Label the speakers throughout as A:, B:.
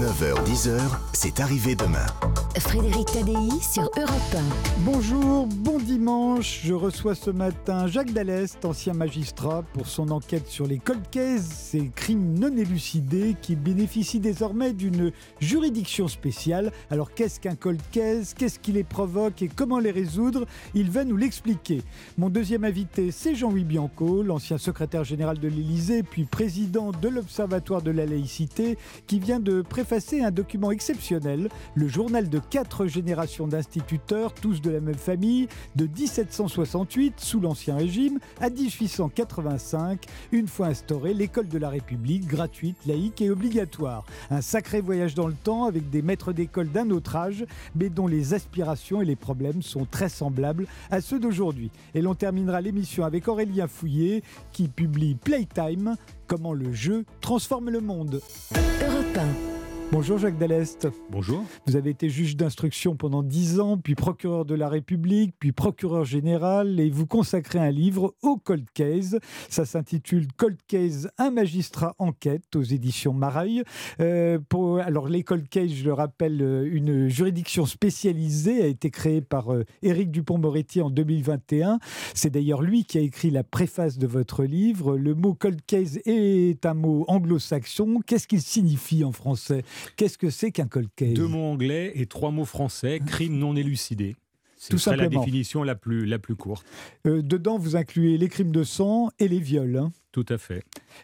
A: 9h-10h, c'est arrivé demain.
B: Frédéric Tadei sur Europe
C: Bonjour, bon dimanche. Je reçois ce matin Jacques Dallest, ancien magistrat, pour son enquête sur les cold ces crimes non élucidés qui bénéficient désormais d'une juridiction spéciale. Alors qu'est-ce qu'un cold Qu'est-ce qui les provoque et comment les résoudre? Il va nous l'expliquer. Mon deuxième invité, c'est Jean-Louis Bianco, l'ancien secrétaire général de l'Élysée, puis président de l'Observatoire de la laïcité, qui vient de préfacer un document exceptionnel, le journal de quatre générations d'instituteurs, tous de la même famille, de 1768, sous l'Ancien Régime, à 1885, une fois instaurée, l'école de la République, gratuite, laïque et obligatoire. Un sacré voyage dans le temps avec des maîtres d'école d'un autre âge, mais dont les aspirations et les problèmes sont très semblables à ceux d'aujourd'hui. Et l'on terminera l'émission avec Aurélien Fouillet, qui publie Playtime, comment le jeu transforme le monde. Bonjour Jacques Dallest.
D: Bonjour.
C: Vous avez été juge d'instruction pendant dix ans, puis procureur de la République, puis procureur général, et vous consacrez un livre au Cold Case. Ça s'intitule Cold Case, un magistrat enquête aux éditions Mareuil. Euh, pour, alors les Cold Case, je le rappelle, euh, une juridiction spécialisée a été créée par euh, Éric Dupont-Moretti en 2021. C'est d'ailleurs lui qui a écrit la préface de votre livre. Le mot Cold Case est un mot anglo-saxon. Qu'est-ce qu'il signifie en français? Qu'est-ce que c'est qu'un cold case?
D: Deux mots anglais et trois mots français, crime non élucidé.
C: Tout
D: C'est la
C: simplement.
D: définition la plus, la plus courte.
C: Euh, Dedans, vous incluez les crimes de sang et les viols. hein.
D: Tout à fait.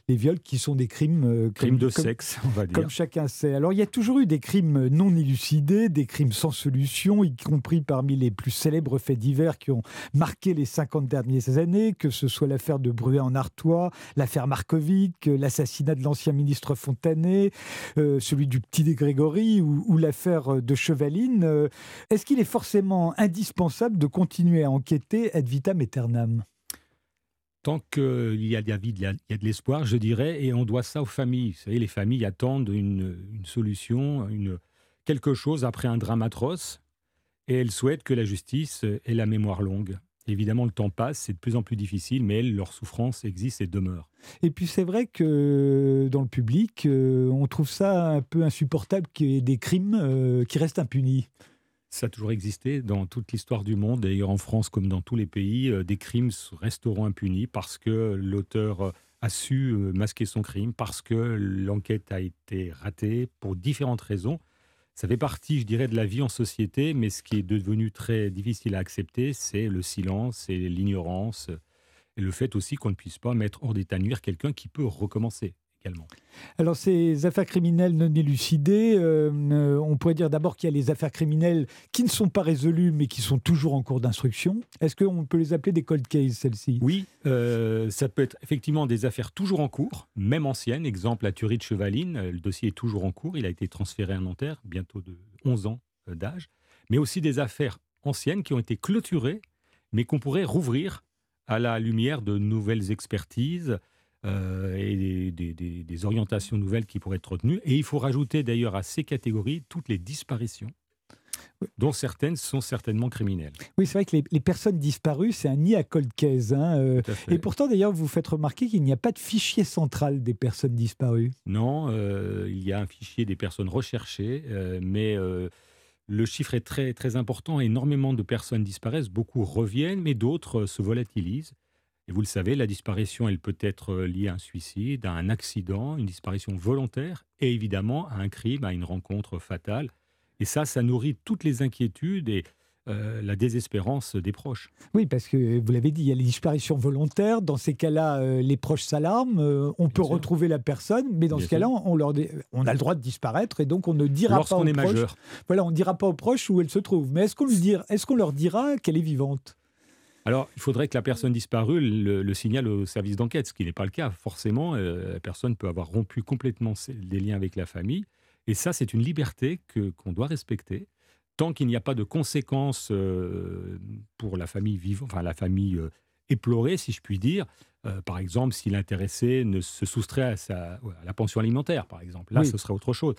C: Les viols qui sont des crimes... euh,
D: Crime
C: comme-
D: de
C: comme-
D: sexe, on va dire.
C: Comme chacun sait. Alors, il y a toujours eu des crimes non élucidés, des crimes sans solution, y compris parmi les plus célèbres faits divers qui ont marqué les 50 dernières années, que ce soit l'affaire de Bruet en Artois, l'affaire Marcovic, euh, l'assassinat de l'ancien ministre Fontanet, euh, celui du petit de Grégory ou, ou l'affaire de Chevaline. Euh, Est-ce qu'il est forcément indispensable de continuer à enquêter ad vitam aeternam?
D: Tant qu'il y a de la vie, il y a de l'espoir, je dirais, et on doit ça aux familles. Vous savez, les familles attendent une, solution, une, quelque chose après un drame atroce, et elles souhaitent que la justice ait la mémoire longue. Évidemment, le temps passe, c'est de plus en plus difficile, mais elles, leur souffrance existe et demeure.
C: Et puis c'est vrai que dans le public, euh, on trouve ça un peu insupportable qu'il y ait des crimes euh, qui restent impunis.
D: Ça a toujours existé dans toute l'histoire du monde, d'ailleurs en France comme dans tous les pays, euh, des crimes resteront impunis parce que l'auteur euh, a su euh, masquer son crime, parce que l'enquête a été ratée pour différentes raisons. Ça fait partie, je dirais, de la vie en société, mais ce qui est devenu très difficile à accepter, c'est le silence et l'ignorance, et le fait aussi qu'on ne puisse pas mettre hors d'état nuire quelqu'un qui peut recommencer également.
C: Alors ces affaires criminelles non élucidées, euh, euh, on pourrait dire d'abord qu'il y a les affaires criminelles qui ne sont pas résolues mais qui sont toujours en cours d'instruction. Est-ce qu'on peut les appeler des cold cases, celles-ci?
D: Oui, euh, ça peut être effectivement des affaires toujours en cours, même anciennes. Exemple, la tuerie de Chevaline, le dossier est toujours en cours. Il a été transféré à Nanterre, bientôt de 11 ans d'âge. Mais aussi des affaires anciennes qui ont été clôturées, mais qu'on pourrait rouvrir à la lumière de nouvelles expertises euh, et des, des- des- des orientations nouvelles qui pourraient être retenues. Et il faut rajouter d'ailleurs à ces catégories toutes les disparitions, dont certaines sont certainement criminelles.
C: Oui, c'est vrai que les, les personnes disparues, c'est un nid à cold case. hein, euh, et pourtant, d'ailleurs, vous faites remarquer qu'il n'y a pas de fichier central des personnes disparues.
D: Non, euh, il y a un fichier des personnes recherchées, mais le chiffre est très, très important. Énormément de personnes disparaissent, beaucoup reviennent, mais d'autres se volatilisent. Et vous le savez, la disparition, elle peut être euh, liée à un suicide, à un accident, une disparition volontaire, et évidemment à un crime, à une rencontre fatale. Et ça, ça nourrit toutes les inquiétudes et euh, la désespérance des proches.
C: Oui, parce que vous l'avez dit, il y a les disparitions volontaires. Dans ces cas-là, euh, les proches s'alarment. euh, on peut
D: sûr.
C: retrouver la personne, mais dans
D: Bien
C: ce cas-là, on, leur dit- on a le droit de disparaître et donc on ne dira pas aux
D: est
C: proches.
D: majeur.
C: Voilà, on ne dira pas aux proches où elle se trouve. Mais est-ce qu'on lui dira, est-ce qu'on leur dira qu'elle est vivante?
D: Alors, il faudrait que la personne disparue le, le signale au service d'enquête, ce qui n'est pas le cas. Forcément, euh, la personne peut avoir rompu complètement les liens avec la famille. Et ça, c'est une liberté que, qu'on doit respecter. Tant qu'il n'y a pas de conséquences euh, pour la famille vivante, enfin la famille euh, éplorée, si je puis dire. Par exemple, si l'intéressé ne se soustrait à, sa, à la pension alimentaire, par exemple. Là,
C: Oui.
D: ce serait autre chose.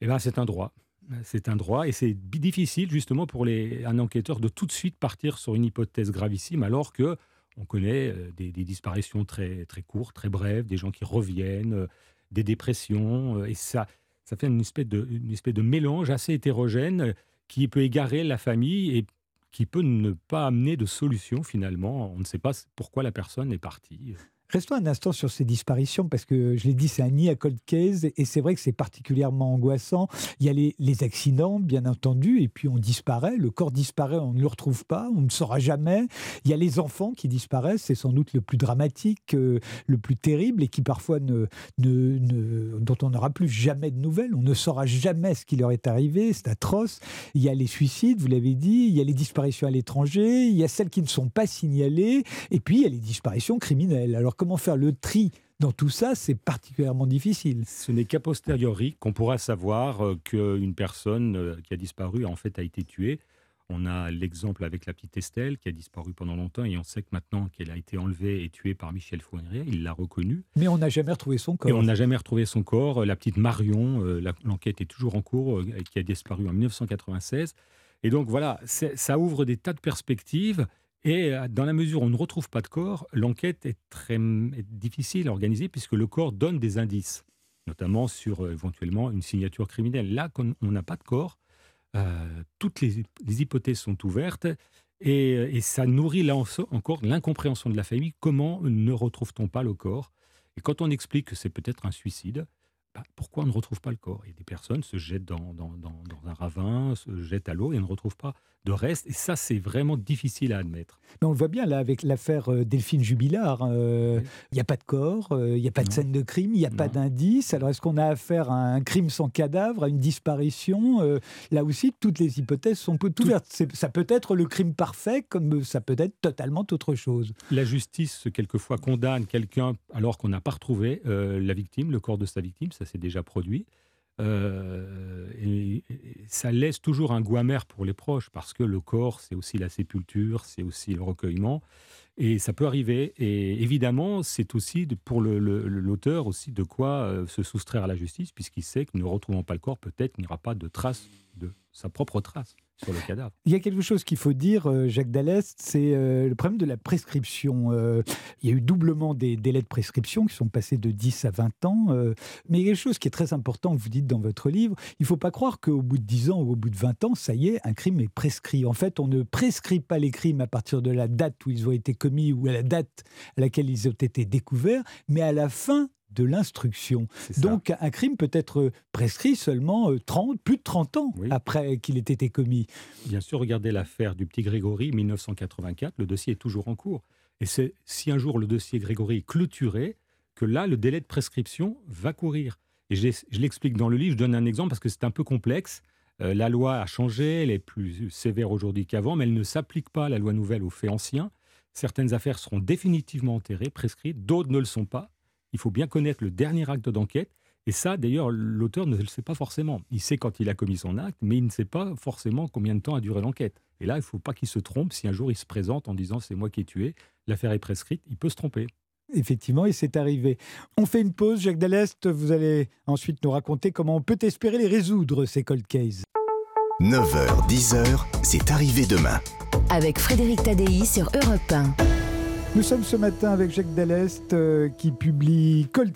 D: Eh bien, c'est un droit. C'est un droit et c'est difficile justement pour un enquêteur de tout de suite partir sur une hypothèse gravissime alors que on connaît euh, des, des disparitions très, très courtes, très brèves, des gens qui reviennent, euh, des dépressions. euh, et ça, ça fait une espèce, de, une espèce de mélange assez hétérogène qui peut égarer la famille et qui peut ne pas amener de solution finalement. On ne sait pas pourquoi la personne est partie.
C: Restons un instant sur ces disparitions, parce que je l'ai dit, c'est un nid à cold case, et c'est vrai que c'est particulièrement angoissant. Il y a les, accidents, bien entendu, et puis on disparaît, le corps disparaît, on ne le retrouve pas, on ne saura jamais. Il y a les enfants qui disparaissent, c'est sans doute le plus dramatique, euh, le plus terrible, et qui parfois ne, dont on n'aura plus jamais de nouvelles, on ne saura jamais ce qui leur est arrivé, c'est atroce. Il y a les suicides, vous l'avez dit, il y a les disparitions à l'étranger, il y a celles qui ne sont pas signalées, et puis il y a les disparitions criminelles. Alors comment faire le tri dans tout ça, c'est particulièrement difficile.
D: Ce n'est qu'à posteriori qu'on pourra savoir euh, qu'une personne euh, qui a disparu, en fait, a été tuée. On a l'exemple avec la petite Estelle qui a disparu pendant longtemps et on sait que maintenant qu'elle a été enlevée et tuée par Michel Fournier, il l'a reconnue.
C: Mais on n'a jamais retrouvé son corps.
D: Et on n'a jamais retrouvé son corps. La petite Marion, euh, l'enquête est toujours en cours, qui a disparu en 1996. Et donc voilà, ça ouvre des tas de perspectives et euh, dans la mesure où on ne retrouve pas de corps, l'enquête est très difficile à organiser puisque le corps donne des indices, notamment sur euh, éventuellement une signature criminelle. Là, quand on n'a pas de corps, euh, toutes les, hypothèses sont ouvertes et, ça nourrit là encore l'incompréhension de la famille. Comment ne retrouve-t-on pas le corps? Et quand on explique que c'est peut-être un suicide, bah, pourquoi on ne retrouve pas le corps? Et des personnes se jettent dans, dans, un ravin, se jettent à l'eau et ne retrouvent pas de reste. Et ça, c'est vraiment difficile à admettre.
C: Mais on le voit bien là avec l'affaire euh, Delphine Jubilard. Euh, il n'y a pas de corps, euh, il n'y a pas de scène de crime, il n'y a pas d'indice. Alors est-ce qu'on a affaire à un crime sans cadavre, à une disparition? Là aussi, toutes les hypothèses sont ouvertes. Ça peut être le crime parfait, comme ça peut être totalement autre chose.
D: La justice, quelquefois, condamne quelqu'un alors qu'on n'a pas retrouvé la victime, le corps de sa victime. Ça s'est déjà produit. Euh, et, ça laisse toujours un goût amer pour les proches parce que le corps, c'est aussi la sépulture, c'est aussi le recueillement. Et ça peut arriver. Et évidemment, c'est aussi pour l'auteur aussi de quoi euh, se soustraire à la justice, puisqu'il sait que ne retrouvant pas le corps, peut-être n'y aura pas de trace de sa propre trace sur le cadavre.
C: Il y a quelque chose qu'il faut dire, euh, Jacques Dallest, c'est euh, le problème de la prescription. Euh, il y a eu doublement des délais de prescription qui sont passés de 10 à 20 ans. mais il y a quelque chose qui est très important, vous dites dans votre livre, il ne faut pas croire qu'au bout de 10 ans ou au bout de 20 ans, ça y est, un crime est prescrit. En fait, on ne prescrit pas les crimes à partir de la date où ils ont été commis ou à la date à laquelle ils ont été découverts, mais à la fin de l'instruction. Donc un crime peut être prescrit seulement 30, euh, plus de 30 ans après qu'il ait été commis.
D: Bien sûr, regardez l'affaire du petit Grégory, 1984, le dossier est toujours en cours. Et c'est si un jour le dossier Grégory est clôturé, que là, le délai de prescription va courir. Et je, l'explique dans le livre, je donne un exemple parce que c'est un peu complexe. Euh, la loi a changé, elle est plus sévère aujourd'hui qu'avant, mais elle ne s'applique pas, la loi nouvelle, aux faits anciens. Certaines affaires seront définitivement enterrées, prescrites, d'autres ne le sont pas il faut bien connaître le dernier acte d'enquête. Et ça, d'ailleurs, l'auteur ne le sait pas forcément. Il sait quand il a commis son acte, mais il ne sait pas forcément combien de temps a duré l'enquête. Et là, il ne faut pas qu'il se trompe. Si un jour il se présente en disant c'est moi qui ai tué, l'affaire est prescrite, il peut se tromper.
C: Effectivement, et c'est arrivé. On fait une pause, Jacques Dallest. Vous allez ensuite nous raconter comment on peut espérer les résoudre, ces cold cases.
A: 9h, 10h, c'est arrivé demain.
B: Avec Frédéric Tadei sur Europe 1.
C: Nous sommes ce matin avec Jacques Dallest euh, qui publie Cold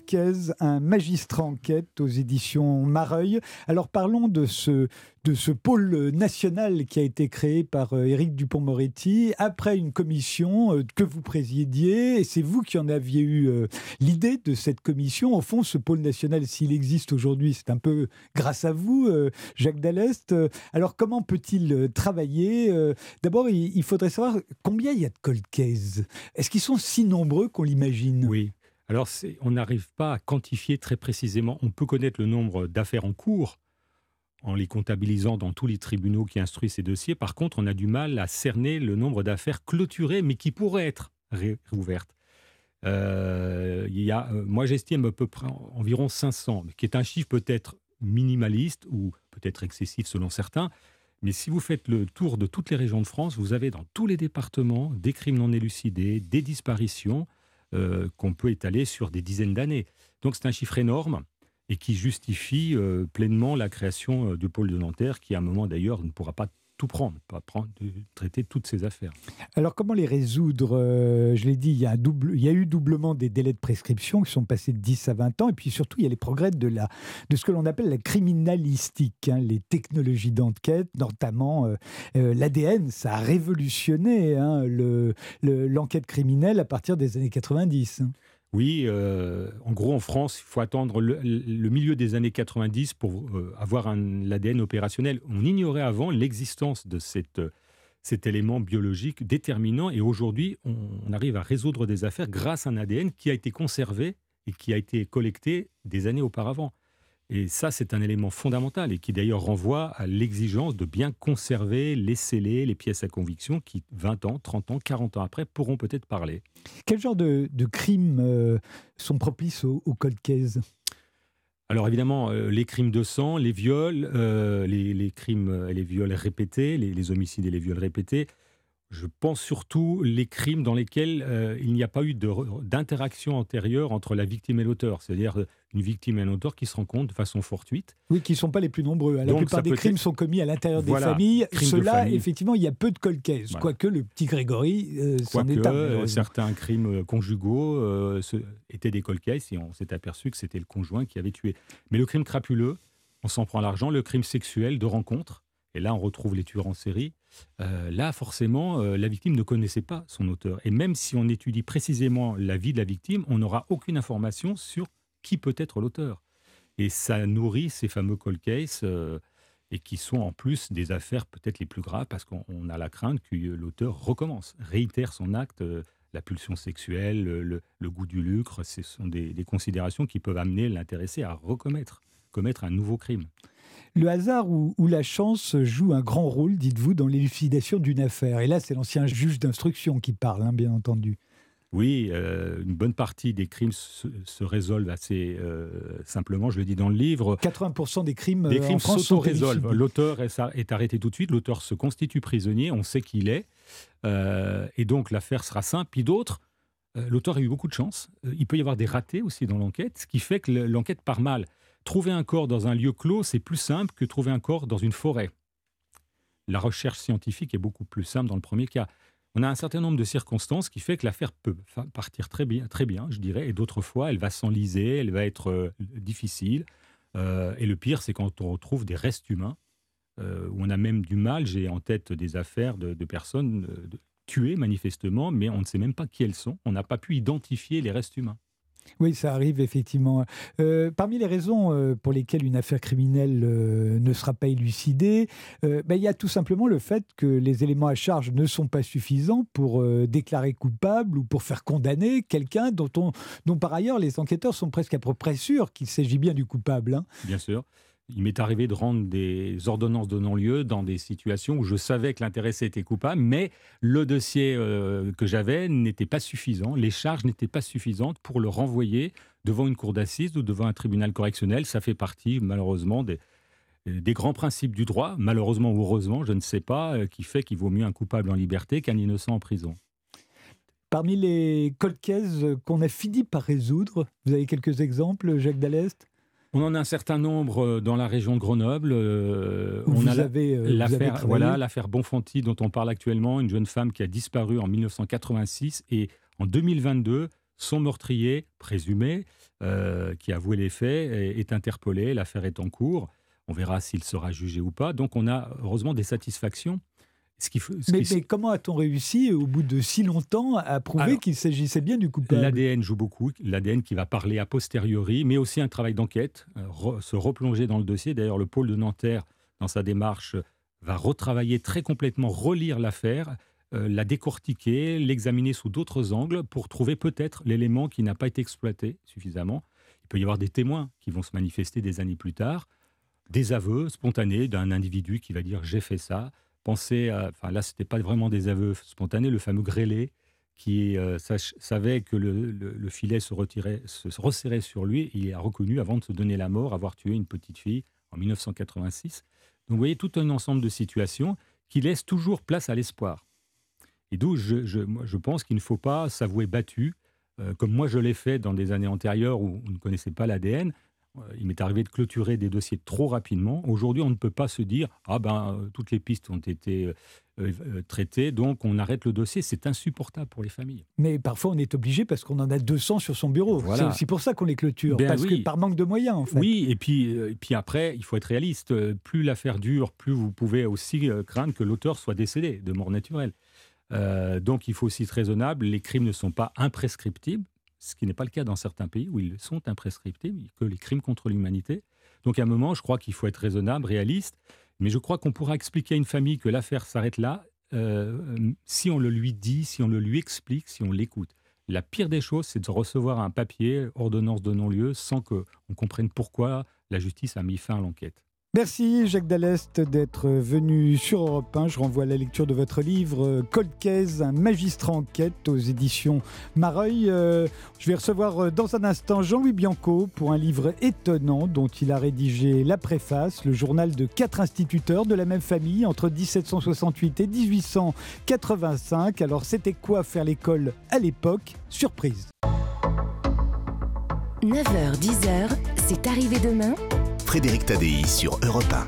C: un magistrat enquête aux éditions Mareuil. Alors parlons de ce de ce pôle national qui a été créé par euh, Éric Dupont-Moretti après une commission euh, que vous présidiez et c'est vous qui en aviez eu euh, l'idée de cette commission. Au fond, ce pôle national, s'il existe aujourd'hui, c'est un peu grâce à vous, Jacques Dallest. Alors comment peut-il travailler D'abord, il faudrait savoir combien il y a de cold cases. Est-ce qu'ils sont si nombreux qu'on l'imagine?
D: Oui. Alors, on n'arrive pas à quantifier très précisément. On peut connaître le nombre d'affaires en cours, en les comptabilisant dans tous les tribunaux qui instruisent ces dossiers. Par contre, on a du mal à cerner le nombre d'affaires clôturées, mais qui pourraient être réouvertes. Euh, il y a, euh, moi, j'estime à peu près environ 500, qui est un chiffre peut-être minimaliste ou peut-être excessif selon certains. Mais si vous faites le tour de toutes les régions de France, vous avez dans tous les départements des crimes non élucidés, des disparitions euh, qu'on peut étaler sur des dizaines d'années. Donc c'est un chiffre énorme et qui justifie euh, pleinement la création euh, du pôle de Nanterre, qui à un moment d'ailleurs ne pourra pas tout prendre, pas prendre, traiter toutes ces affaires.
C: Alors comment les résoudre euh, Je l'ai dit, il y, a eu doublement des délais de prescription qui sont passés de 10 à 20 ans, et puis surtout il y a les progrès de, ce que l'on appelle la criminalistique, hein, les technologies d'enquête, notamment l'ADN, ça a révolutionné hein, l'enquête criminelle à partir des années 90.
D: Oui, euh, en gros, en France, il faut attendre le, milieu des années 90 pour euh, avoir l'ADN opérationnel. On ignorait avant l'existence de cette, cet élément biologique déterminant et aujourd'hui, on, arrive à résoudre des affaires grâce à un ADN qui a été conservé et qui a été collecté des années auparavant. Et ça, c'est un élément fondamental et qui d'ailleurs renvoie à l'exigence de bien conserver les scellés, les pièces à conviction qui, 20 ans, 30 ans, 40 ans après, pourront peut-être parler.
C: Quel genre de, crimes euh, sont propices au, au cold case?
D: Alors évidemment, euh, les crimes de sang, les viols, euh, les, crimes et les viols répétés, les, homicides et les viols répétés, je pense surtout les crimes dans lesquels euh, il n'y a pas eu d'interaction antérieure entre la victime et l'auteur, c'est-à-dire euh, une victime et un auteur qui se rencontrent de façon fortuite.
C: Oui, qui ne sont pas les plus nombreux. La plupart des crimes sont commis à l'intérieur des familles. Cela, effectivement, il y a peu de cold case, quoique le petit Grégory euh, s'en est
D: euh, certains crimes conjugaux étaient des cold cases et on s'est aperçu que c'était le conjoint qui avait tué. Mais le crime crapuleux, on s'en prend l'argent. Le crime sexuel de rencontre, et là on retrouve les tueurs en série, euh, là forcément euh, la victime ne connaissait pas son auteur. Et même si on étudie précisément la vie de la victime, on n'aura aucune information sur qui peut être l'auteur. Et ça nourrit ces fameux cold cases, euh, et qui sont en plus des affaires peut-être les plus graves, parce qu'on a la crainte que l'auteur recommence, réitère son acte. la pulsion sexuelle, le, goût du lucre, ce sont des, des considérations qui peuvent amener l'intéressé à recommettre, commettre un nouveau crime.
C: Le hasard ou, la chance joue un grand rôle, dites-vous, dans l'élucidation d'une affaire. Et là, c'est l'ancien juge d'instruction qui parle, hein, bien entendu.
D: Oui, euh, une bonne partie des crimes se, résolvent assez euh, simplement, je le dis dans le livre.
C: 80% des crimes,
D: des crimes s'auto-résolvent. L'auteur est, arrêté tout de suite, l'auteur se constitue prisonnier, on sait qui il est, euh, et donc l'affaire sera simple. Puis d'autres, l'auteur a eu beaucoup de chance. il peut y avoir des ratés aussi dans l'enquête, ce qui fait que l'enquête part mal. Trouver un corps dans un lieu clos, c'est plus simple que trouver un corps dans une forêt. La recherche scientifique est beaucoup plus simple dans le premier cas. On a un certain nombre de circonstances qui fait que l'affaire peut partir très bien, très je dirais, et d'autres fois, elle va s'enliser, elle va être euh, difficile. Euh, et le pire, c'est quand on retrouve des restes humains, euh, où on a même du mal. J'ai en tête des affaires de, personnes tuées manifestement, mais on ne sait même pas qui elles sont. On n'a pas pu identifier les restes humains.
C: Oui, ça arrive effectivement. Euh, parmi les raisons euh, pour lesquelles une affaire criminelle euh, ne sera pas élucidée, ben, il y a tout simplement le fait que les éléments à charge ne sont pas suffisants pour déclarer coupable ou pour faire condamner quelqu'un dont, dont par ailleurs les enquêteurs sont presque à peu près sûrs qu'il s'agit bien du coupable. Hein.
D: Bien sûr. Il m'est arrivé de rendre des ordonnances de non-lieu dans des situations où je savais que l'intéressé était coupable, mais le dossier euh, que j'avais n'était pas suffisant, les charges n'étaient pas suffisantes pour le renvoyer devant une cour d'assises ou devant un tribunal correctionnel. Ça fait partie, malheureusement, des, des grands principes du droit, malheureusement ou heureusement, je ne sais pas, euh, qui fait qu'il vaut mieux un coupable en liberté qu'un innocent en prison.
C: Parmi les cold qu'on a fini par résoudre, vous avez quelques exemples, Jacques Dallest?
D: On en a un certain nombre euh, dans la région de Grenoble.
C: Euh, on vous a avez,
D: euh, l'affaire, voilà, l'affaire Bonfanti dont on parle actuellement, une jeune femme qui a disparu en 1986 et en 2022, son meurtrier présumé, qui a avoué les faits, est interpellé. L'affaire est en cours. On verra s'il sera jugé ou pas. Donc on a heureusement des satisfactions
C: mais, comment a-t-on réussi, au bout de si longtemps, à prouver qu'il s'agissait bien du coupable?
D: L'ADN joue beaucoup, l'ADN qui va parler a posteriori, mais aussi un travail d'enquête, euh, se replonger dans le dossier. D'ailleurs, le pôle de Nanterre, dans sa démarche, va retravailler très complètement, relire l'affaire, euh, la décortiquer, l'examiner sous d'autres angles pour trouver peut-être l'élément qui n'a pas été exploité suffisamment. Il peut y avoir des témoins qui vont se manifester des années plus tard, des aveux spontanés d'un individu qui va dire j'ai fait ça, Pensez à, enfin là, c'était pas vraiment des aveux spontanés, le fameux grêlé qui euh, savait que le, filet se, retirait, se, resserrait sur lui. Il a reconnu, avant de se donner la mort, avoir tué une petite fille en 1986. Donc vous voyez tout un ensemble de situations qui laissent toujours place à l'espoir. Et d'où je, pense qu'il ne faut pas s'avouer battu, euh, comme moi je l'ai fait dans des années antérieures où on ne connaissait pas l'ADN. Euh, il m'est arrivé de clôturer des dossiers trop rapidement. Aujourd'hui, on ne peut pas se dire ah ben euh, toutes les pistes ont été euh, traitées, donc on arrête le dossier. C'est insupportable pour les familles.
C: Mais parfois, on est obligé parce qu'on en a 200 sur son bureau. C'est aussi pour ça qu'on les clôture,
D: ben
C: parce que par manque de moyens. En fait.
D: Oui, et puis, et puis après, il faut être réaliste. Plus l'affaire dure, plus vous pouvez aussi craindre que l'auteur soit décédé de mort naturelle. donc, il faut aussi être raisonnable. Les crimes ne sont pas imprescriptibles ce qui n'est pas le cas dans certains pays où ils sont imprescriptibles, que les crimes contre l'humanité. Donc à un moment, je crois qu'il faut être raisonnable, réaliste, mais je crois qu'on pourra expliquer à une famille que l'affaire s'arrête là euh, si on le lui dit, si on le lui explique, si on l'écoute. La pire des choses, c'est de recevoir un papier, ordonnance de non-lieu, sans qu'on comprenne pourquoi la justice a mis fin à l'enquête.
C: Merci Jacques Dallest d'être venu sur Europe 1. Je renvoie à la lecture de votre livre Cold Case, un magistrat enquête aux éditions Mareuil. Euh, je vais recevoir euh, dans un instant Jean-Louis Bianco pour un livre étonnant dont il a rédigé la préface, le journal de quatre instituteurs de la même famille entre 1768 et 1885. Alors c'était quoi faire l'école à l'époque? Surprise.
B: 9h, 10h, c'est arrivé demain?
A: Frédéric Tadei sur Europe 1.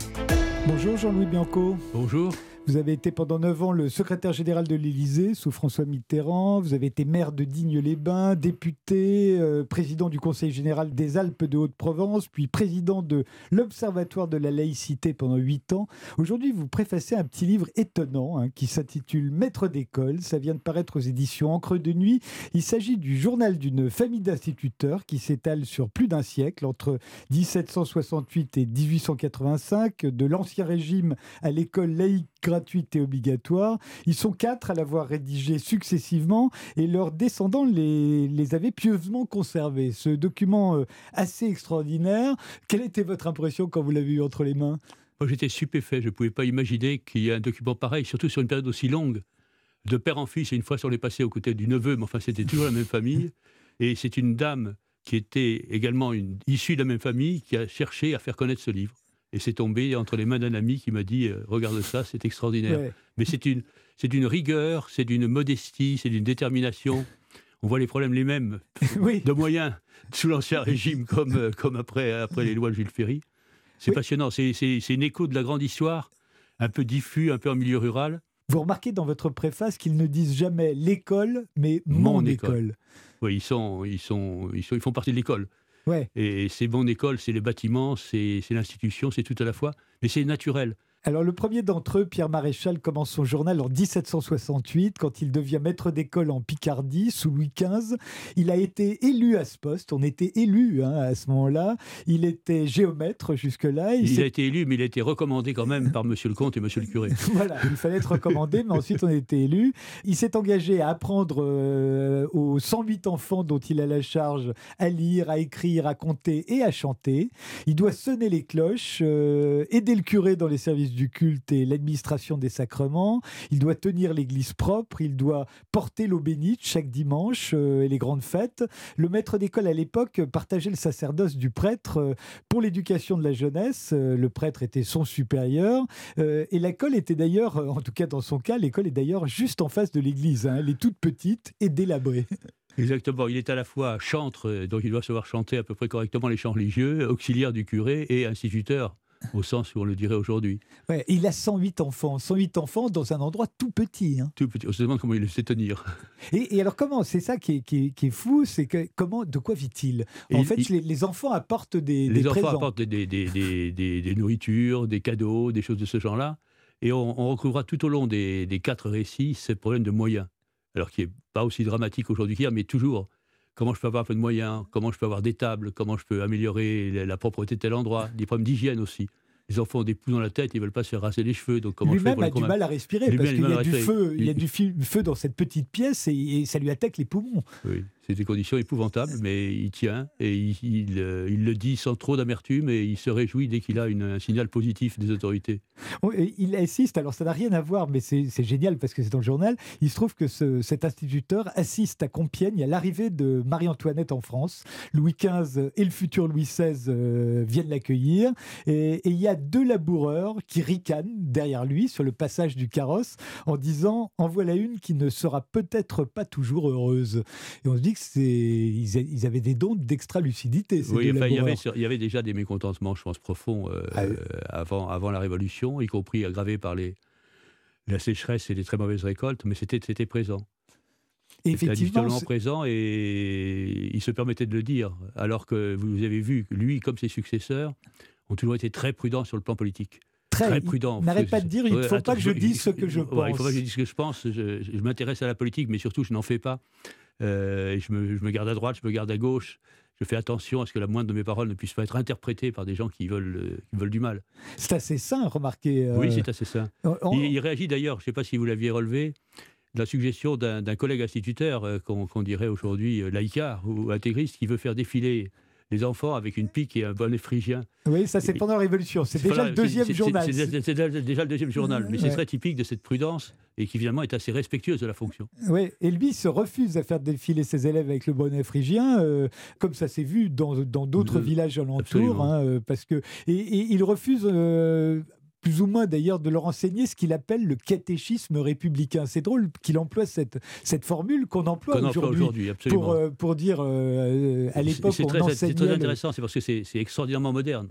C: Bonjour Jean-Louis Bianco.
E: Bonjour.
C: Vous avez été pendant 9 ans le secrétaire général de l'Élysée sous François Mitterrand. Vous avez été maire de Digne-les-Bains, député, euh, président du Conseil général des Alpes de Haute-Provence, puis président de l'Observatoire de la laïcité pendant 8 ans. Aujourd'hui, vous préfacez un petit livre étonnant hein, qui s'intitule Maître d'école. Ça vient de paraître aux éditions Encre de Nuit. Il s'agit du journal d'une famille d'instituteurs qui s'étale sur plus d'un siècle, entre 1768 et 1885, de l'Ancien Régime à l'école laïque et obligatoire. Ils sont quatre à l'avoir rédigé successivement et leurs descendants les, les avaient pieusement conservés. Ce document euh, assez extraordinaire, quelle était votre impression quand vous l'avez eu entre les mains?
E: Moi j'étais stupéfait, je ne pouvais pas imaginer qu'il y ait un document pareil, surtout sur une période aussi longue. De père en fils, et une fois sur les passés aux côtés du neveu, mais enfin c'était toujours la même famille. Et c'est une dame qui était également issue de la même famille qui a cherché à faire connaître ce livre et c'est tombé entre les mains d'un ami qui m'a dit euh, Regarde ça, c'est extraordinaire. Mais c'est une, c'est d'une rigueur, c'est d'une modestie, c'est d'une détermination. On voit les problèmes les mêmes de moyens sous l'Ancien Régime comme, euh, comme après, après les lois de Jules Ferry. C'est passionnant, c'est, c'est, c'est une écho de la grande histoire, un peu diffus, un peu en milieu rural.
C: Vous remarquez dans votre préface qu'ils ne disent jamais l'école, mais mon, école.
E: Oui, ils, sont, ils, sont, ils, sont, ils font partie de l'école. Et c'est mon école, c'est les bâtiments, c'est l'institution, c'est tout à la fois, mais c'est naturel.
C: Alors le premier d'entre eux, Pierre Maréchal, commence son journal en 1768 quand il devient maître d'école en Picardie sous Louis XV. Il a été élu à ce poste, on était élu hein, à ce moment-là. Il était géomètre jusque-là.
E: Il, a été élu, mais il a été recommandé quand même par monsieur le comte et monsieur le curé.
C: voilà, il fallait être recommandé, mais ensuite on a été élu. Il s'est engagé à apprendre euh, aux 108 enfants dont il a la charge à lire, à écrire, à compter et à chanter. Il doit sonner les cloches, euh, aider le curé dans les services du culte et l'administration des sacrements. Il doit tenir l'église propre, il doit porter l'eau bénite chaque dimanche euh, et les grandes fêtes. Le maître d'école à l'époque partageait le sacerdoce du prêtre euh, pour l'éducation de la jeunesse. Euh, le prêtre était son supérieur et l'école était d'ailleurs, en tout cas dans son cas, l'école est d'ailleurs juste en face de l'église. Hein. Elle est toute petite et délabrée.
E: Exactement, il est à la fois chantre, donc il doit savoir chanter à peu près correctement les chants religieux, auxiliaire du curé et instituteur au sens où on le dirait aujourd'hui.
C: Ouais, il a 108 enfants, 108 enfants dans un endroit tout petit. Hein.
E: Tout petit. On se demande comment il le sait tenir.
C: Et, alors comment C'est ça qui est, fou, c'est que comment, de quoi vit-il? En fait, les, enfants apportent des,
E: les
C: enfants
E: apportent des, des, nourritures, des cadeaux, des choses de ce genre-là. Et on, on, retrouvera tout au long des, quatre récits ce problème de moyens. Alors qui n'est pas aussi dramatique aujourd'hui qu'hier, mais toujours comment je peux avoir un peu de moyens, comment je peux avoir des tables, comment je peux améliorer la propreté de tel endroit, des problèmes d'hygiène aussi. Les enfants ont des poux dans la tête, ils veulent pas se raser les cheveux. Donc comment
C: Lui-même a du mal à respirer parce qu'il y a du feu, il y a du feu dans cette petite pièce et, ça lui attaque les poumons.
E: Oui, c'est des conditions épouvantables, mais il tient et il, euh, le dit sans trop d'amertume et il se réjouit dès qu'il a un signal positif des autorités.
C: il assiste, alors ça n'a rien à voir, mais c'est génial parce que c'est dans le journal. Il se trouve que cet instituteur assiste à Compiègne à l'arrivée de Marie-Antoinette en France. Louis XV et le futur Louis XVI euh, viennent l'accueillir et il y a deux laboureurs qui ricanent derrière lui sur le passage du carrosse en disant En voilà une qui ne sera peut-être pas toujours heureuse. Et on se dit c'est ils, avaient des dons d'extra-lucidité.
E: Oui, enfin, il, y avait,
C: laboureurs.
E: sur- il y avait déjà des mécontentements, je pense, profonds euh,
C: Ah oui.
E: avant, avant la Révolution, y compris aggravés par les, la sécheresse et les très mauvaises récoltes, mais c'était présent.
C: Effectivement,
E: présent et il se permettait de le dire, alors que vous avez vu, lui comme ses successeurs, ont toujours été très prudents sur le plan politique.
C: très,
E: prudents.
C: N'arrête pas de dire, il ne
E: Ouais,
C: faut
E: attends,
C: pas que je dise ce que je pense.
E: Il ne faut pas que je dise ce que je pense. Je, je m'intéresse à la politique, mais surtout, je n'en fais pas. Euh, je, me, je me garde à droite, je me garde à gauche. Je fais attention à ce que la moindre de mes paroles ne puisse pas être interprétée par des gens qui veulent, euh, qui veulent du mal.
C: C'est assez sain, remarquez. euh,
E: Oui, c'est assez ça.
C: on-
E: Il, il réagit d'ailleurs, je ne sais pas si vous l'aviez relevé, de la suggestion d'un collègue instituteur, euh, qu'on dirait aujourd'hui laïcard ou intégriste, qui veut faire défiler les enfants avec une pique et un bonnet phrygien.
C: Oui, ça c'est pendant la Révolution. C'est déjà le deuxième journal.
E: C'est déjà le deuxième journal, mais
C: Ouais.
E: c'est très typique de cette prudence et qui finalement est assez respectueuse de la fonction.
C: Oui, et lui se refuse à faire défiler ses élèves avec le bonnet phrygien, euh, comme ça s'est vu dans d'autres
E: Euh,
C: villages alentours, hein, euh, parce que et, et il refuse. euh, plus ou moins d'ailleurs de leur enseigner ce qu'il appelle le catéchisme républicain. C'est drôle qu'il emploie cette, cette formule qu'on emploie aujourd'hui pour, euh, pour dire euh, à
E: C'est-
C: l'époque
E: c'est
C: on
E: très, c'est intéressant, c'est parce que c'est extraordinairement moderne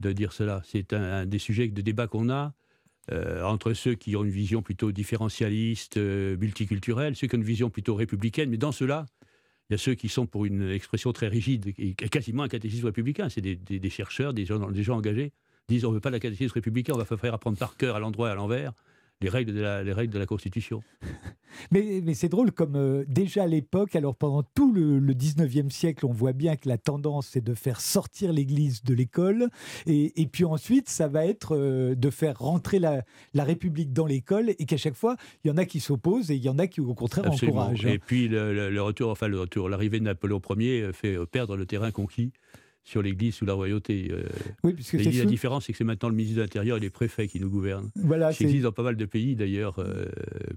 E: de dire cela. C'est un, un des sujets de débat qu'on a euh, entre ceux qui ont une vision plutôt différentialiste, euh, multiculturelle, ceux qui ont une vision plutôt républicaine. Mais dans ceux-là, il y a ceux qui sont pour une expression très rigide et quasiment un catéchisme républicain. C'est des, des- des chercheurs, des gens, des gens engagés, disent on ne veut pas la catéchisme républicain, on va faire apprendre par cœur à l'endroit et à l'envers les règles de la, les règles de la Constitution.
C: Mais, mais c'est drôle comme euh, déjà à l'époque, alors pendant tout le, le 19e siècle, on voit bien que la tendance c'est de faire sortir l'Église de l'école et, et puis ensuite ça va être euh, de faire rentrer la, la République dans l'école et qu'à chaque fois il y en a qui s'opposent et il y en a qui au contraire
E: Absolument.
C: encouragent.
E: Et puis le, le- le retour, enfin le retour, l'arrivée de Napoléon Ier fait euh, perdre le terrain conquis sur l'Église sous la royauté. euh.
C: Oui, puisque
E: la
C: sous-
E: différence, c'est que c'est maintenant le ministre de l'Intérieur et les préfets qui nous gouvernent.
C: voilà, c'est-
E: existe dans pas mal de pays, d'ailleurs. euh,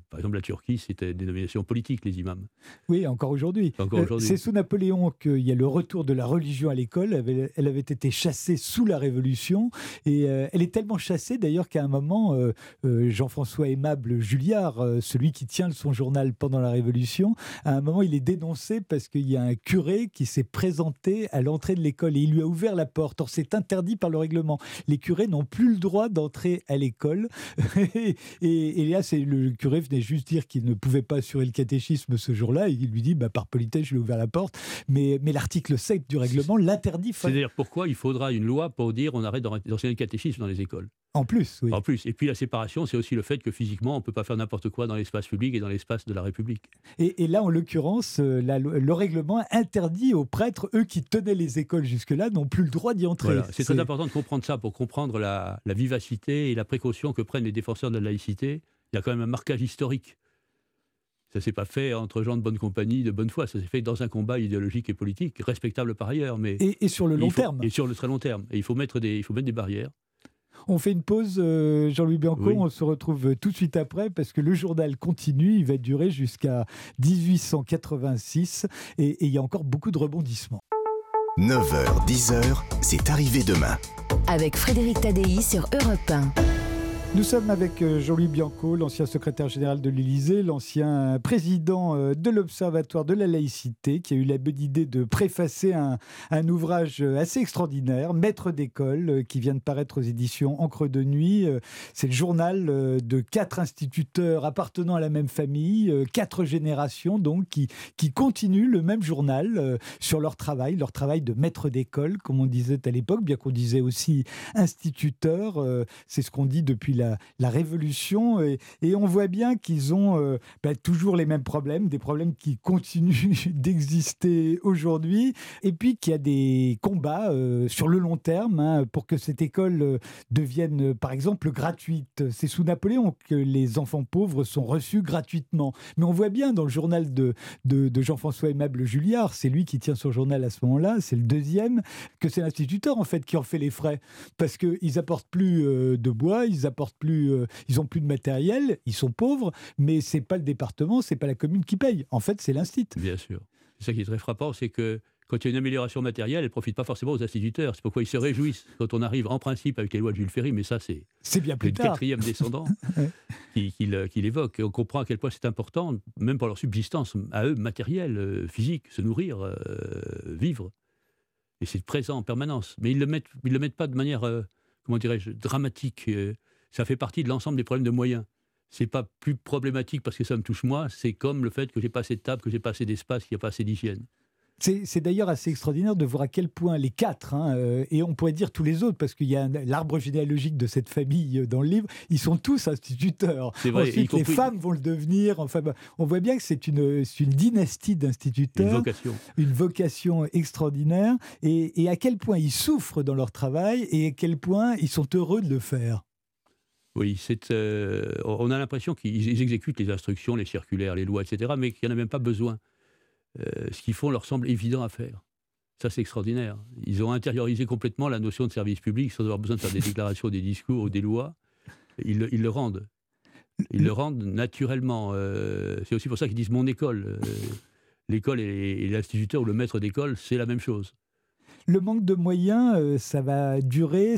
E: par exemple, la Turquie, c'était des nominations politiques, les imams.
C: Oui, encore aujourd'hui.
E: Encore
C: Euh,
E: aujourd'hui.
C: C'est sous Napoléon qu'il y a le retour de la religion à l'école. Elle avait, elle avait été chassée sous la Révolution. Et euh, elle est tellement chassée d'ailleurs qu'à un moment, Jean-François Aimable Julliard, celui qui tient son journal pendant la Révolution, à un moment, il est dénoncé parce qu'il y a un curé qui s'est présenté à l'entrée de l'école et il lui a ouvert la porte. Or, c'est interdit par le règlement. Les curés n'ont plus le droit d'entrer à l'école. et, et là, c'est le curé venait juste dire qu'il ne pouvait pas assurer le catéchisme ce jour-là. Et il lui dit, bah, par politesse, je lui ai ouvert la porte. Mais, mais l'article 7 du règlement l'interdit.
E: C'est d'ailleurs pourquoi il faudra une loi pour dire on arrête d'en- d'enseigner le catéchisme dans les écoles?
C: En plus, oui.
E: En plus. Et puis la séparation, c'est aussi le fait que physiquement, on ne peut pas faire n'importe quoi dans l'espace public et dans l'espace de la République.
C: Et, et là, en l'occurrence, euh, le règlement interdit aux prêtres, eux qui tenaient les écoles jusque-là, n'ont plus le droit d'y entrer.
E: Voilà. C'est très important de comprendre ça pour comprendre la, la vivacité et la précaution que prennent les défenseurs de la laïcité. Il y a quand même un marquage historique. Ça s'est pas fait entre gens de bonne compagnie, de bonne foi. Ça s'est fait dans un combat idéologique et politique, respectable par ailleurs, mais
C: Et, et sur le long
E: faut-
C: terme.
E: Et sur le très long terme. Et il faut mettre des, il faut mettre des barrières.
C: On fait une pause, euh, Jean-Louis Bianco.
E: Oui.
C: On se retrouve tout de suite après parce que le journal continue. Il va durer jusqu'à 1886 et et il y a encore beaucoup de rebondissements.
A: 9h, 10h, c'est arrivé demain.
B: Avec Frédéric Tadei sur Europe 1.
C: Nous sommes avec euh, Jean-Louis Bianco, l'ancien secrétaire général de l'Élysée, l'ancien président euh, de l'Observatoire de la laïcité, qui a eu la bonne idée de préfacer un, ouvrage euh, assez extraordinaire, Maître d'école, euh, qui vient de paraître aux éditions Encre de Nuit. Euh, C'est le journal euh, de quatre instituteurs appartenant à la même famille, euh, quatre générations donc, qui, qui continuent le même journal euh, sur leur travail, leur travail de maître d'école, comme on disait à l'époque, bien qu'on disait aussi instituteur. euh, C'est ce qu'on dit depuis la, la Révolution. Et, on voit bien qu'ils ont euh, bah, toujours les mêmes problèmes, des problèmes qui continuent d'exister aujourd'hui. Et puis qu'il y a des combats euh, sur le long terme hein, pour que cette école euh, devienne, par exemple, gratuite. C'est sous Napoléon que les enfants pauvres sont reçus gratuitement. Mais on voit bien dans le journal de, de, Jean-François Aimable Julliard, c'est lui qui tient son journal à ce moment-là, c'est le deuxième, que c'est l'instituteur en fait qui en fait les frais. Parce qu'ils apportent plus de bois, ils apportent plus, euh, ils ont plus de matériel, ils sont pauvres, mais c'est pas le département, c'est pas la commune qui paye. En fait, c'est l'instit.
E: Bien sûr. C'est ça qui est très frappant, c'est que quand il y a une amélioration matérielle, elle ne profite pas forcément aux instituteurs. C'est pourquoi ils se réjouissent quand on arrive en principe avec les lois de Jules Ferry, mais ça c'est
C: C'est bien plus
E: le
C: tard.
E: quatrième descendant qui, qui l'évoque. On comprend à quel point c'est important, même pour leur subsistance à eux, matérielle, euh, physique, se nourrir, euh, vivre. Et c'est présent en permanence. Mais ils ne le, mettent- ils le mettent pas de manière, euh, comment dirais-je, dramatique. euh, ça fait partie de l'ensemble des problèmes de moyens. C'est pas plus problématique parce que ça me touche moi, c'est comme le fait que j'ai pas assez de table, que j'ai pas assez d'espace, qu'il n'y a pas assez d'hygiène.
C: C'est d'ailleurs assez extraordinaire de voir à quel point les quatre, hein, euh, et on pourrait dire tous les autres, parce qu'il y a l'arbre généalogique de cette famille euh, dans le livre, ils sont tous instituteurs.
E: C'est vrai,
C: Ensuite, les femmes vont le devenir. Enfin, bah, on voit bien que c'est une, une dynastie
E: Une
C: d'instituteurs,
E: vocation.
C: une vocation extraordinaire, et, et à quel point ils souffrent dans leur travail et à quel point ils sont heureux de le faire.
E: Oui, c'est, euh, on a l'impression qu'ils ils exécutent les instructions, les circulaires, les lois, etc., mais qu'il n'y en a même pas besoin. Euh, ce qu'ils font leur semble évident à faire. Ça, c'est extraordinaire. Ils ont intériorisé complètement la notion de service public sans avoir besoin de faire des déclarations, des discours ou des lois. Ils, le- ils le rendent. Ils le rendent naturellement. Euh, c'est aussi pour ça qu'ils disent mon école. L'école et, et l'instituteur ou le maître d'école, c'est la même chose.
C: Le manque de moyens, ça va durer.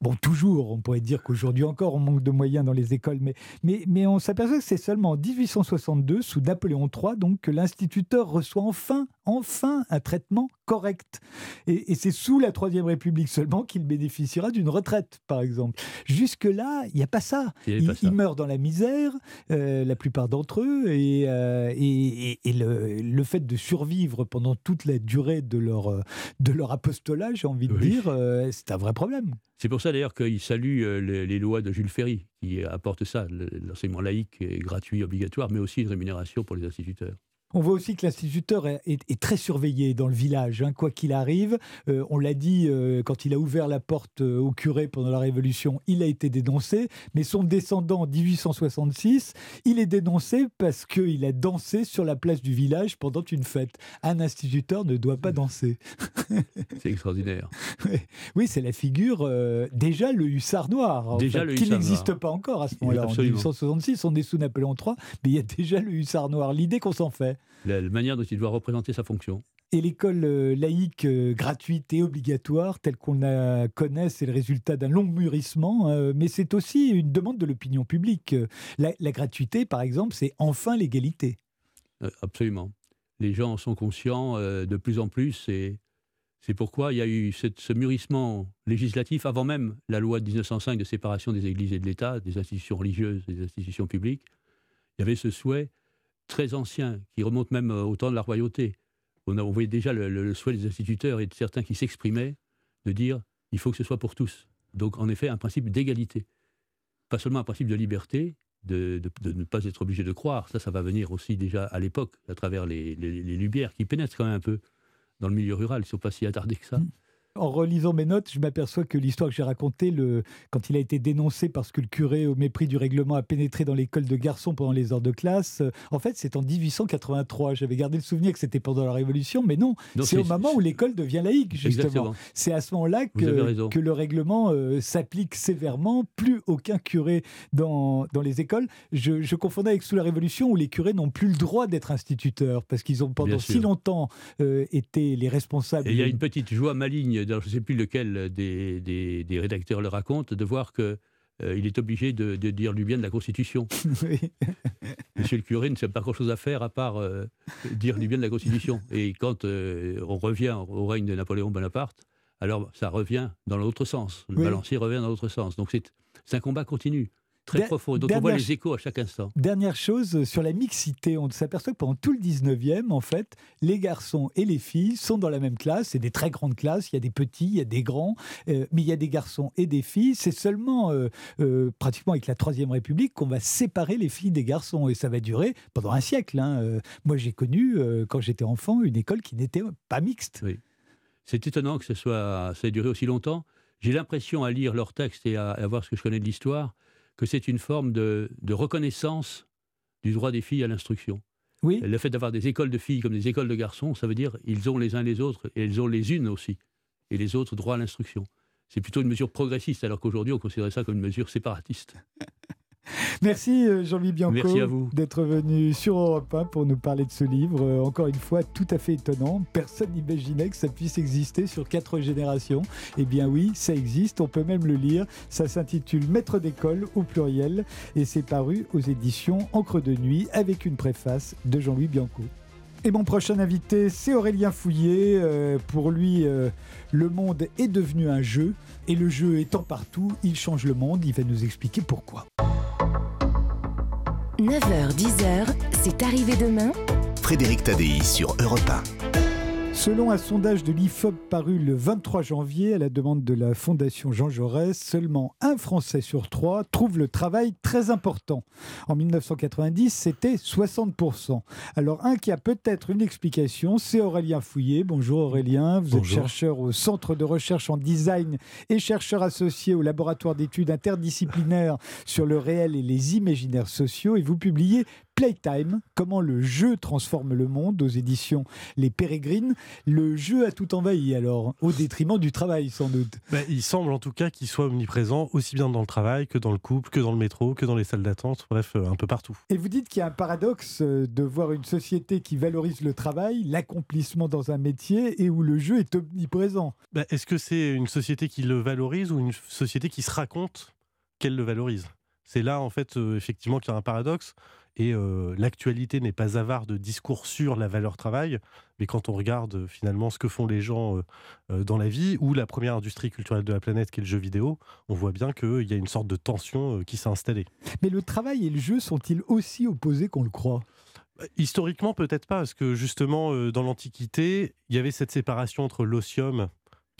C: Bon, toujours, on pourrait dire qu'aujourd'hui encore, on manque de moyens dans les écoles, mais, mais, mais on s'aperçoit que c'est seulement en 1862, sous Napoléon III, donc, que l'instituteur reçoit enfin, enfin un traitement correct. Et, et c'est sous la Troisième République seulement qu'il bénéficiera d'une retraite, par exemple. Jusque-là, il n'y a pas ça.
E: Il
C: Ils,
E: pas ça.
C: ils meurent dans la misère, euh, la plupart d'entre eux, et, euh, et, et- et le, le fait de survivre pendant toute la durée de leur, euh, de leur apostolat, j'ai envie de
E: Oui.
C: dire, euh, c'est un vrai problème.
E: C'est pour ça d'ailleurs qu'il salue les, les lois de Jules Ferry, qui apportent ça, le- l'enseignement laïque est gratuit, obligatoire, mais aussi une rémunération pour les instituteurs.
C: On voit aussi que l'instituteur est, est- est très surveillé dans le village, hein, quoi qu'il arrive. Euh, on l'a dit, euh, quand il a ouvert la porte euh, au curé pendant la Révolution, il a été dénoncé, mais son descendant en 1866, il est dénoncé parce qu'il a dansé sur la place du village pendant une fête. Un instituteur ne doit pas danser.
E: C'est extraordinaire.
C: Oui, c'est la figure, déjà le hussard noir,
E: Déjà
C: fait,
E: le
C: qui n'existe pas encore à ce moment-là. En
E: Absolument.
C: 1866, on est sous Napoléon III, mais il y a déjà le hussard noir. L'idée qu'on s'en fait.
E: La, la manière dont il doit représenter sa fonction.
C: Et l'école euh, laïque euh, gratuite et obligatoire, telle qu'on la connaît, c'est le résultat d'un long mûrissement, euh, mais c'est aussi une demande de l'opinion publique. La, la gratuité, par exemple, c'est enfin l'égalité.
E: Euh, absolument. Les gens en sont conscients euh, de plus en plus et c'est pourquoi il y a eu cette- ce mûrissement législatif avant même la loi de 1905 de séparation des églises et de l'État, des institutions religieuses et des institutions publiques. Il y avait ce souhait très ancien qui remonte même euh, au temps de la royauté. On, a, voyait déjà le, souhait des instituteurs et de certains qui s'exprimaient de dire il faut que ce soit pour tous. Donc en effet un principe d'égalité. Pas seulement un principe de liberté, de, de- ne pas être obligé de croire. Ça, ça va venir aussi déjà à l'époque, à travers les, les, Lumières, qui pénètrent quand même un peu dans le milieu rural. Ils ne sont pas si attardés que ça.
C: Mm. En relisant mes notes, je m'aperçois que l'histoire que j'ai racontée, le, quand il a été dénoncé parce que le curé, au mépris du règlement, a pénétré dans l'école de garçons pendant les heures de classe, euh, en fait, c'est en 1883. J'avais gardé le souvenir que c'était pendant la Révolution, mais non, c'est au moment où l'école devient laïque, justement. C'est à ce moment-là que, le règlement euh, s'applique sévèrement. Plus aucun curé dans, dans les écoles. Je, je confondais avec sous la Révolution où les curés n'ont plus le droit d'être instituteurs parce qu'ils ont pendant si longtemps euh, été les responsables.
E: Et il y a une petite joie maligne, dans je ne sais plus lequel des, des- des rédacteurs le raconte, de voir que euh, il est obligé de, de dire du bien de la Constitution.
C: Oui.
E: Monsieur le curé ne sait pas grand-chose à faire à part euh, dire du bien de la Constitution. Et quand euh, on revient au règne de Napoléon Bonaparte, alors ça revient dans l'autre sens. Le
C: Oui.
E: balancier revient dans l'autre sens. Donc c'est un combat continu, très profond, dont on voit les échos à chaque instant.
C: Dernière chose sur la mixité, on s'aperçoit que pendant tout le 19e, en fait, les garçons et les filles sont dans la même classe. C'est des très grandes classes, il y a des petits, il y a des grands, euh, mais il y a des garçons et des filles. C'est seulement, euh, euh, pratiquement avec la Troisième République, qu'on va séparer les filles des garçons. Et ça va durer pendant un siècle. hein. Moi, j'ai connu, quand j'étais enfant, une école qui n'était pas mixte.
E: C'est étonnant que ce soit, ça ait duré aussi longtemps. J'ai l'impression, à lire leurs textes et à, à voir ce que je connais de l'histoire, que c'est une forme de, de reconnaissance du droit des filles à l'instruction.
C: Oui,
E: Le fait d'avoir des écoles de filles comme des écoles de garçons, ça veut dire ils ont les uns les autres et elles ont les unes aussi, et les autres droit à l'instruction. C'est plutôt une mesure progressiste, alors qu'aujourd'hui on considérait ça comme une mesure séparatiste.
C: Merci euh, Jean-Louis Bianco d'être venu sur Europe 1 pour nous parler de ce livre. Euh, encore une fois, tout à fait étonnant. Personne n'imaginait que ça puisse exister sur quatre générations. Eh bien oui, ça existe. On peut même le lire. Ça s'intitule Maître d'école au pluriel et c'est paru aux éditions Encre de Nuit avec une préface de Jean-Louis Bianco. Et mon prochain invité, c'est Aurélien Fouillé. Euh, pour lui, euh, le monde est devenu un jeu. Et le jeu étant partout, il change le monde. Il va nous expliquer pourquoi.
B: 9h, 10h, c'est arrivé demain.
A: Frédéric Tadei sur Europe 1.
C: Selon un sondage de l'IFOP paru le 23 janvier à la demande de la Fondation Jean Jaurès, seulement un Français sur trois trouve le travail très important. En 1990, c'était 60%. Alors un qui a peut-être une explication, c'est Aurélien Fouillé. Bonjour Aurélien, vous êtes chercheur au Centre de recherche en design et chercheur associé au laboratoire d'études interdisciplinaires sur le réel et les imaginaires sociaux et vous publiez Playtime, comment le jeu transforme le monde aux éditions Les Pérégrines. Le jeu a tout envahi alors, au détriment du travail sans doute.
F: Bah, il semble en tout cas qu'il soit omniprésent aussi bien dans le travail que dans le couple, que dans le métro, que dans les salles d'attente, bref, euh, un peu partout.
C: Et vous dites qu'il y a un paradoxe euh, de voir une société qui valorise le travail, l'accomplissement dans un métier et où le jeu est omniprésent.
F: Bah, Est-ce que c'est une société qui le valorise ou une société qui se raconte qu'elle le valorise? C'est là en fait euh, effectivement qu'il y a un paradoxe. Et euh, l'actualité n'est pas avare de discours sur la valeur travail, mais quand on regarde euh, finalement ce que font les gens euh, dans la vie, ou la première industrie culturelle de la planète qui est le jeu vidéo, on voit bien qu'il y a une sorte de tension qui s'est installée.
C: Mais le travail et le jeu sont-ils aussi opposés qu'on le croit?
F: Historiquement, peut-être pas, parce que justement, dans l'Antiquité, il y avait cette séparation entre l'osium,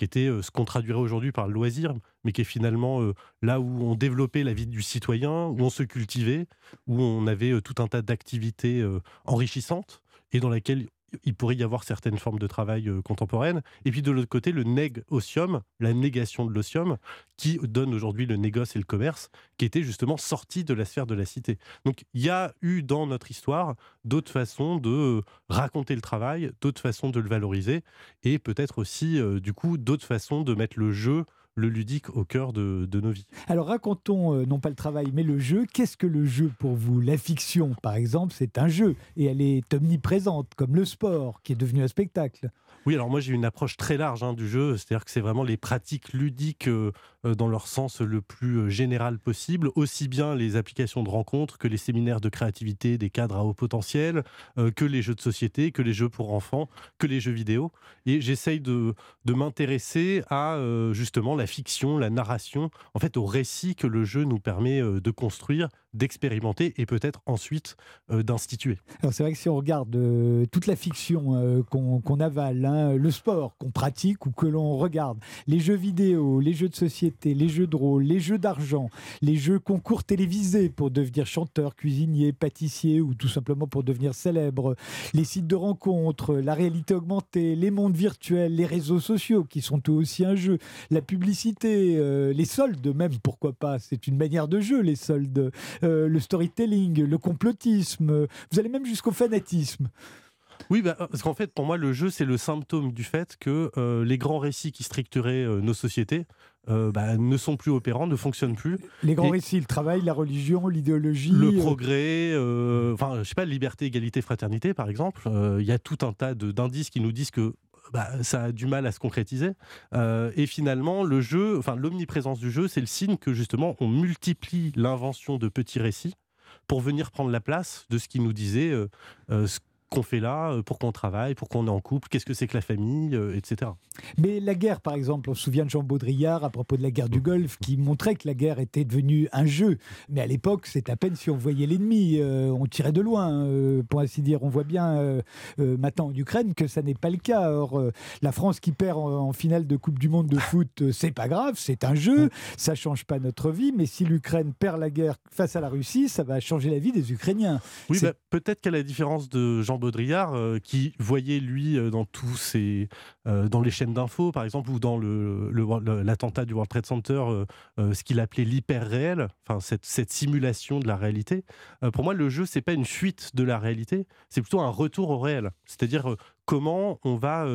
F: qui était euh, ce qu'on traduirait aujourd'hui par le loisir, mais qui est finalement euh, là où on développait la vie du citoyen, où on se cultivait, où on avait euh, tout un tas d'activités enrichissantes, et dans laquelle il pourrait y avoir certaines formes de travail euh, contemporaines. Et puis de l'autre côté, le neg-osium, la négation de l'osium, qui donne aujourd'hui le négoce et le commerce, qui était justement sorti de la sphère de la cité. Donc il y a eu dans notre histoire d'autres façons de euh, raconter le travail, d'autres façons de le valoriser, et peut-être aussi, euh, du coup, d'autres façons de mettre le jeu, le ludique au cœur de, de nos vies.
C: Alors racontons euh, non pas le travail mais le jeu. Qu'est-ce que le jeu pour vous? La fiction par exemple c'est un jeu et elle est omniprésente comme le sport qui est devenu un spectacle.
F: Oui, alors moi j'ai une approche très large hein, du jeu, c'est-à-dire que c'est vraiment les pratiques ludiques euh, euh, dans leur sens le plus euh, général possible, aussi bien les applications de rencontres que les séminaires de créativité des cadres à haut potentiel, euh, que les jeux de société, que les jeux pour enfants, que les jeux vidéo. Et j'essaye de, de m'intéresser à euh, justement la fiction, la narration, en fait au récit que le jeu nous permet euh, de construire, d'expérimenter et peut-être ensuite euh, d'instituer.
C: Alors c'est vrai que si on regarde euh, toute la fiction euh, qu'on qu'on avale, hein, le sport qu'on pratique ou que l'on regarde, les jeux vidéo, les jeux de société, les jeux de rôle, les jeux d'argent, les jeux concours télévisés pour devenir chanteur, cuisinier, pâtissier ou tout simplement pour devenir célèbre, les sites de rencontres, la réalité augmentée, les mondes virtuels, les réseaux sociaux qui sont eux aussi un jeu, la publicité, euh, les soldes même, pourquoi pas, c'est une manière de jeu les soldes, euh, le storytelling, le complotisme, vous allez même jusqu'au fanatisme.
F: Oui, bah, parce qu'en fait, pour moi, le jeu, c'est le symptôme du fait que euh, les grands récits qui structuraient euh, nos sociétés euh, bah, ne sont plus opérants, ne fonctionnent plus.
C: Les grands
F: Et-
C: récits, le travail, la religion, l'idéologie.
F: Le progrès, enfin, je sais pas, liberté, égalité, fraternité, par exemple, il y a tout un tas d'indices qui nous disent que bah, ça a du mal à se concrétiser. Euh, et finalement, le jeu, enfin, l'omniprésence du jeu, c'est le signe que justement, on multiplie l'invention de petits récits pour venir prendre la place de ce qui nous disait euh, ce qu'on fait là, euh, pourquoi on travaille, pourquoi on est en couple, qu'est-ce que c'est que la famille, euh, etc.
C: Mais la guerre, par exemple, on se souvient de Jean Baudrillard à propos de la guerre du Golfe, qui montrait que la guerre était devenue un jeu. Mais à l'époque, c'est à peine si on voyait l'ennemi, euh, on tirait de loin, euh, pour ainsi dire. On voit bien euh, maintenant en Ukraine que ça n'est pas le cas. Or, la France qui perd en, en finale de Coupe du Monde de foot, c'est pas grave, c'est un jeu, ça change pas notre vie. Mais si l'Ukraine perd la guerre face à la Russie, ça va changer la vie des Ukrainiens.
F: Oui, bah, peut-être qu'à la différence de Jean Baudrillard, euh, qui voyait lui euh, dans tous ces, euh, dans les chaînes d'infos, par exemple, ou dans le, le- le- l'attentat du World Trade Center, ce qu'il appelait l'hyper-réel, enfin cette, cette simulation de la réalité. pour moi, le jeu, c'est pas une fuite de la réalité, c'est plutôt un retour au réel. C'est-à-dire comment on va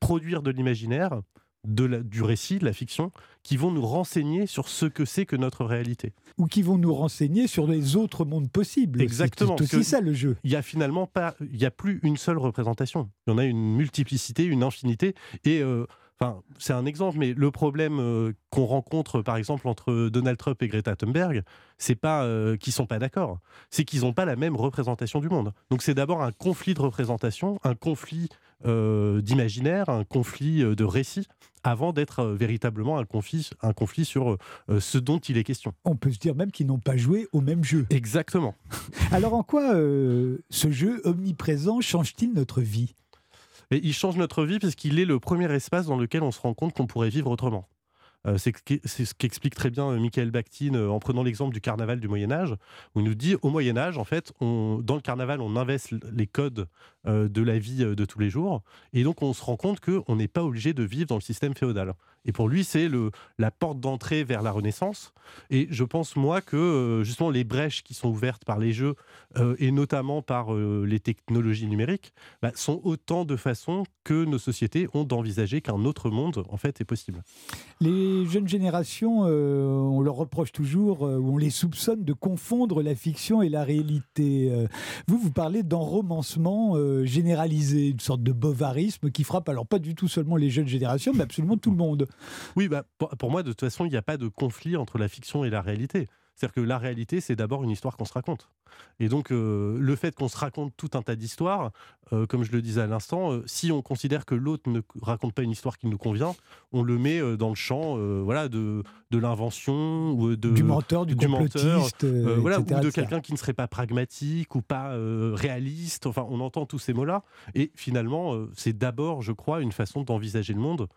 F: produire de l'imaginaire de la- du récit, de la fiction, qui vont nous renseigner sur ce que c'est que notre réalité.
C: Ou qui vont nous renseigner sur les autres mondes possibles.
F: Exactement,
C: C'est aussi ça le jeu.
F: Il y a finalement pas, il y a plus une seule représentation. Il y en a une multiplicité, une infinité. Et euh, enfin, c'est un exemple, mais le problème euh, qu'on rencontre, par exemple, entre Donald Trump et Greta Thunberg, c'est pas euh, qu'ils sont pas d'accord, c'est qu'ils n'ont pas la même représentation du monde. Donc c'est d'abord un conflit de représentation, un conflit euh, d'imaginaire, un conflit euh, de récit, avant d'être euh, véritablement un conflit, un conflit sur euh, ce dont il est question.
C: On peut se dire même qu'ils n'ont pas joué au même jeu.
F: Exactement.
C: Alors en quoi euh, ce jeu omniprésent change-t-il notre vie?
F: Et il change notre vie parce qu'il est le premier espace dans lequel on se rend compte qu'on pourrait vivre autrement. Euh, c'est ce qu'explique très bien euh, Michael Bakhtin euh, en prenant l'exemple du carnaval du Moyen Âge, où il nous dit au Moyen Âge, en fait, dans le carnaval, on investe les codes de la vie de tous les jours, et donc on se rend compte qu'on n'est pas obligé de vivre dans le système féodal. Et pour lui, c'est la porte d'entrée vers la Renaissance. Et je pense, moi, que euh, justement les brèches qui sont ouvertes par les jeux, euh, et notamment par euh, les technologies numériques, bah, sont autant de façons que nos sociétés ont d'envisager qu'un autre monde, en fait, est possible.
C: Les jeunes générations, on leur reproche toujours, ou on les soupçonne de confondre la fiction et la réalité. Vous, vous parlez d'enromancement généralisé, une sorte de bovarisme qui frappe alors pas du tout seulement les jeunes générations, mais absolument tout le monde.
F: Oui, bah, pour, moi, de toute façon, il n'y a pas de conflit entre la fiction et la réalité. C'est-à-dire que la réalité, c'est d'abord une histoire qu'on se raconte. Et donc, euh, le fait qu'on se raconte tout un tas d'histoires, euh, comme je le disais à l'instant, euh, si on considère que l'autre ne raconte pas une histoire qui nous convient, on le met dans le champ voilà, de, de l'invention ou de,
C: du menteur, du,
F: du
C: complotiste,
F: voilà,
C: etc.,
F: ou de quelqu'un qui ne serait pas pragmatique ou pas réaliste. Enfin, on entend tous ces mots-là. Et finalement, c'est d'abord, je crois, une façon d'envisager le monde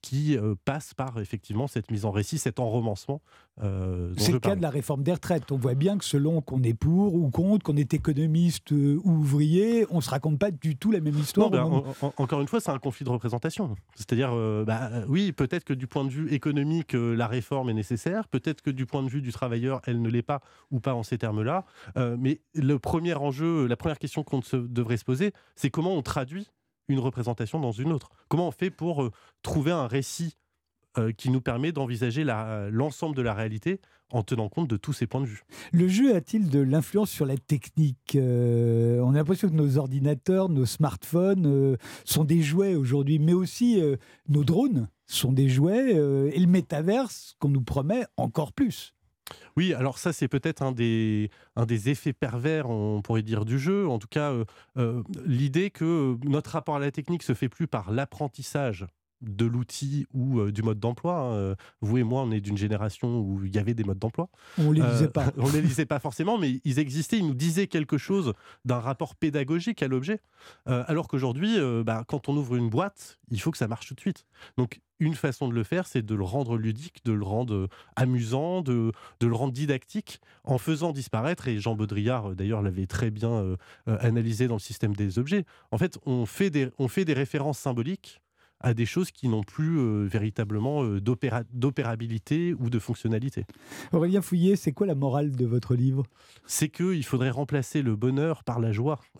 F: qui passe par effectivement cette mise en récit, cet enromancement.
C: C'est le cas de la réforme des retraites. On voit bien que selon qu'on est pour ou contre, qu'on est économiste euh, ou ouvrier, on ne se raconte pas du tout la même histoire.
F: Non, ben,
C: au moment-
F: en- en- encore une fois, c'est un conflit de représentation. C'est-à-dire, euh, bah, euh, oui, peut-être que du point de vue économique, euh, la réforme est nécessaire. Peut-être que du point de vue du travailleur, elle ne l'est pas, ou pas en ces termes-là. Euh, mais le premier enjeu, la première question qu'on se- devrait se poser, c'est comment on traduit une représentation dans une autre? Comment on fait pour euh, trouver un récit euh, qui nous permet d'envisager la- l'ensemble de la réalité en tenant compte de tous ces points de vue.
C: Le jeu a-t-il de l'influence sur la technique Euh, On a l'impression que nos ordinateurs, nos smartphones euh, sont des jouets aujourd'hui, mais aussi euh, nos drones sont des jouets euh, et le métaverse qu'on nous promet encore plus.
F: Oui, alors ça, c'est peut-être un des, un des effets pervers, on pourrait dire, du jeu. En tout cas, euh, euh, l'idée que notre rapport à la technique se fait plus par l'apprentissage de l'outil ou euh, du mode d'emploi. hein. Euh, Vous et moi, on est d'une génération où il y avait des modes d'emploi.
C: On les
F: Euh,
C: disait pas.
F: on ne les lisait pas forcément, mais ils existaient, ils nous disaient quelque chose d'un rapport pédagogique à l'objet. Alors qu'aujourd'hui, bah, quand on ouvre une boîte, il faut que ça marche tout de suite. Donc, une façon de le faire, c'est de le rendre ludique, de le rendre amusant, de, de le rendre didactique, en faisant disparaître, et Jean Baudrillard d'ailleurs l'avait très bien euh, analysé dans le système des objets, en fait, on fait des, on fait des références symboliques à des choses qui n'ont plus euh, véritablement euh, d'opéra- d'opérabilité ou de fonctionnalité.
C: Aurélien Fouillet, c'est quoi la morale de votre livre?
F: C'est qu'il faudrait remplacer le bonheur par la joie.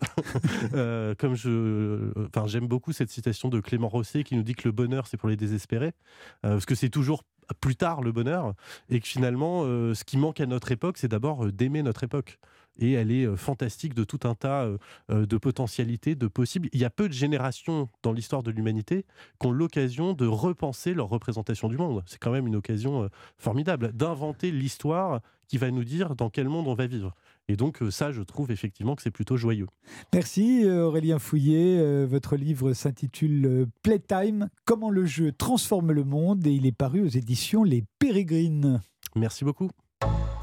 F: Euh, comme je, enfin, j'aime beaucoup cette citation de Clément Rosset qui nous dit que le bonheur c'est pour les désespérés, parce que c'est toujours plus tard le bonheur, et que finalement, ce qui manque à notre époque, c'est d'abord d'aimer notre époque. Et elle est euh, fantastique de tout un tas euh, euh, de potentialités, de possibles. Il y a peu de générations dans l'histoire de l'humanité qui ont l'occasion de repenser leur représentation du monde. C'est quand même une occasion formidable d'inventer l'histoire qui va nous dire dans quel monde on va vivre. Et donc ça, je trouve effectivement que c'est plutôt joyeux.
C: Merci Aurélien Fouillet. Euh, Votre livre s'intitule Playtime, comment le jeu transforme le monde et il est paru aux éditions Les Pérégrines.
F: Merci beaucoup.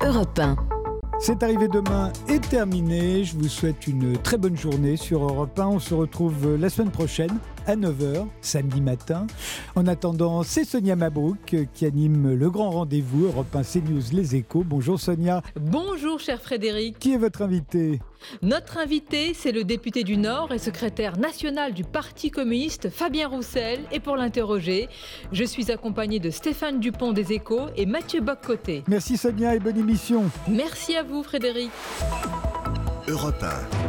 B: Europe 1.
C: C'est arrivé demain est terminé. Je vous souhaite une très bonne journée sur Europe 1. On se retrouve la semaine prochaine à 9h, samedi matin. En attendant, c'est Sonia Mabrouk qui anime le grand rendez-vous Europe 1 CNews Les Échos. Bonjour Sonia.
G: Bonjour cher Frédéric.
C: Qui est votre invité?
G: Notre invité, c'est le député du Nord et secrétaire national du Parti communiste Fabien Roussel. Et pour l'interroger, je suis accompagné de Stéphane Dupont des Échos et Mathieu Boccoté.
C: Merci Sonia et bonne émission.
G: Merci à vous Frédéric.
A: Europe 1.